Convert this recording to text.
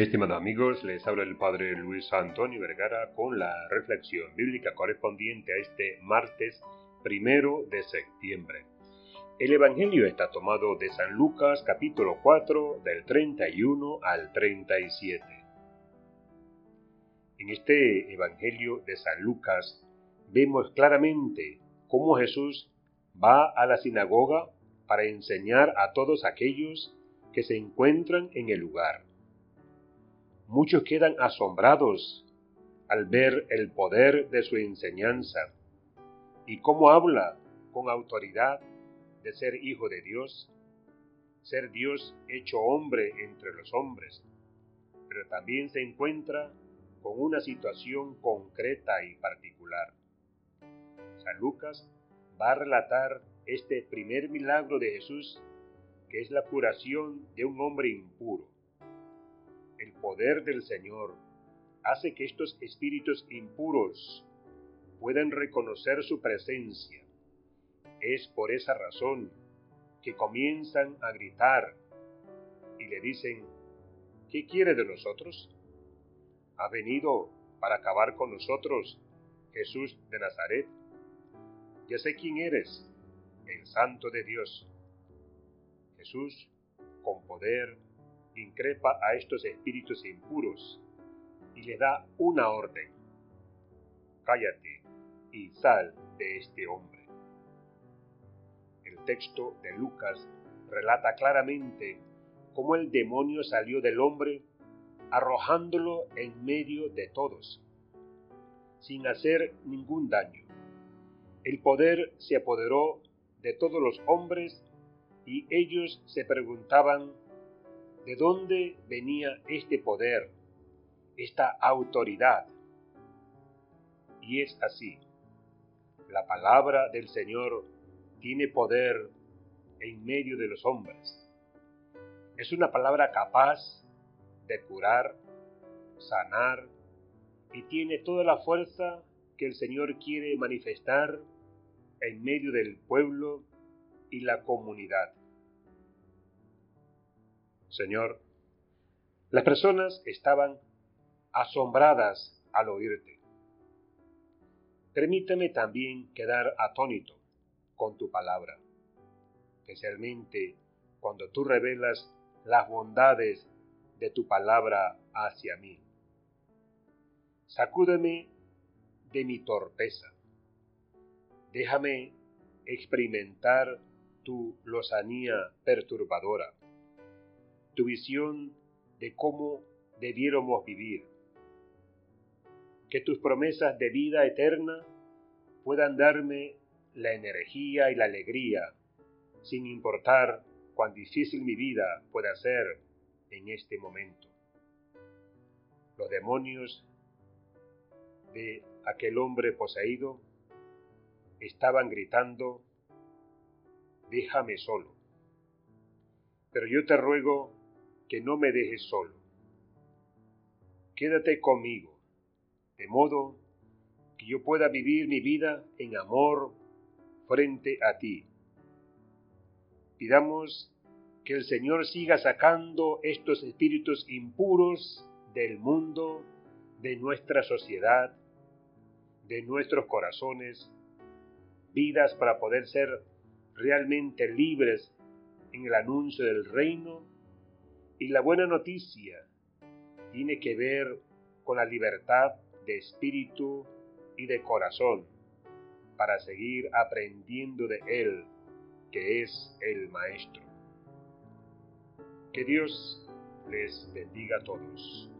Estimados amigos, les habla el Padre Luis Antonio Vergara con la reflexión bíblica correspondiente a este martes primero de septiembre. El Evangelio está tomado de San Lucas capítulo 4 del 31 al 37. En este Evangelio de San Lucas vemos claramente cómo Jesús va a la sinagoga para enseñar a todos aquellos que se encuentran en el lugar Muchos quedan asombrados al ver el poder de su enseñanza y cómo habla con autoridad de ser hijo de Dios, ser Dios hecho hombre entre los hombres, pero también se encuentra con una situación concreta y particular. San Lucas va a relatar este primer milagro de Jesús, que es la curación de un hombre impuro poder del Señor hace que estos espíritus impuros puedan reconocer su presencia. Es por esa razón que comienzan a gritar y le dicen, ¿qué quiere de nosotros? ¿Ha venido para acabar con nosotros, Jesús de Nazaret? Ya sé quién eres, el Santo de Dios. Jesús, con poder, increpa a estos espíritus impuros y le da una orden. Cállate y sal de este hombre. El texto de Lucas relata claramente cómo el demonio salió del hombre arrojándolo en medio de todos, sin hacer ningún daño. El poder se apoderó de todos los hombres y ellos se preguntaban de dónde venía este poder, esta autoridad. Y es así. La palabra del Señor tiene poder en medio de los hombres. Es una palabra capaz de curar, sanar y tiene toda la fuerza que el Señor quiere manifestar en medio del pueblo y la comunidad. Señor, las personas estaban asombradas al oírte. Permíteme también quedar atónito con tu palabra, especialmente cuando tú revelas las bondades de tu palabra hacia mí. Sacúdeme de mi torpeza. Déjame experimentar tu lozanía perturbadora tu visión de cómo debiéramos vivir. Que tus promesas de vida eterna puedan darme la energía y la alegría, sin importar cuán difícil mi vida pueda ser en este momento. Los demonios de aquel hombre poseído estaban gritando, déjame solo. Pero yo te ruego que no me dejes solo. Quédate conmigo, de modo que yo pueda vivir mi vida en amor frente a ti. Pidamos que el Señor siga sacando estos espíritus impuros del mundo, de nuestra sociedad, de nuestros corazones, vidas para poder ser realmente libres en el anuncio del reino y la buena noticia tiene que ver con la libertad de espíritu y de corazón para seguir aprendiendo de Él, que es el Maestro. Que Dios les bendiga a todos.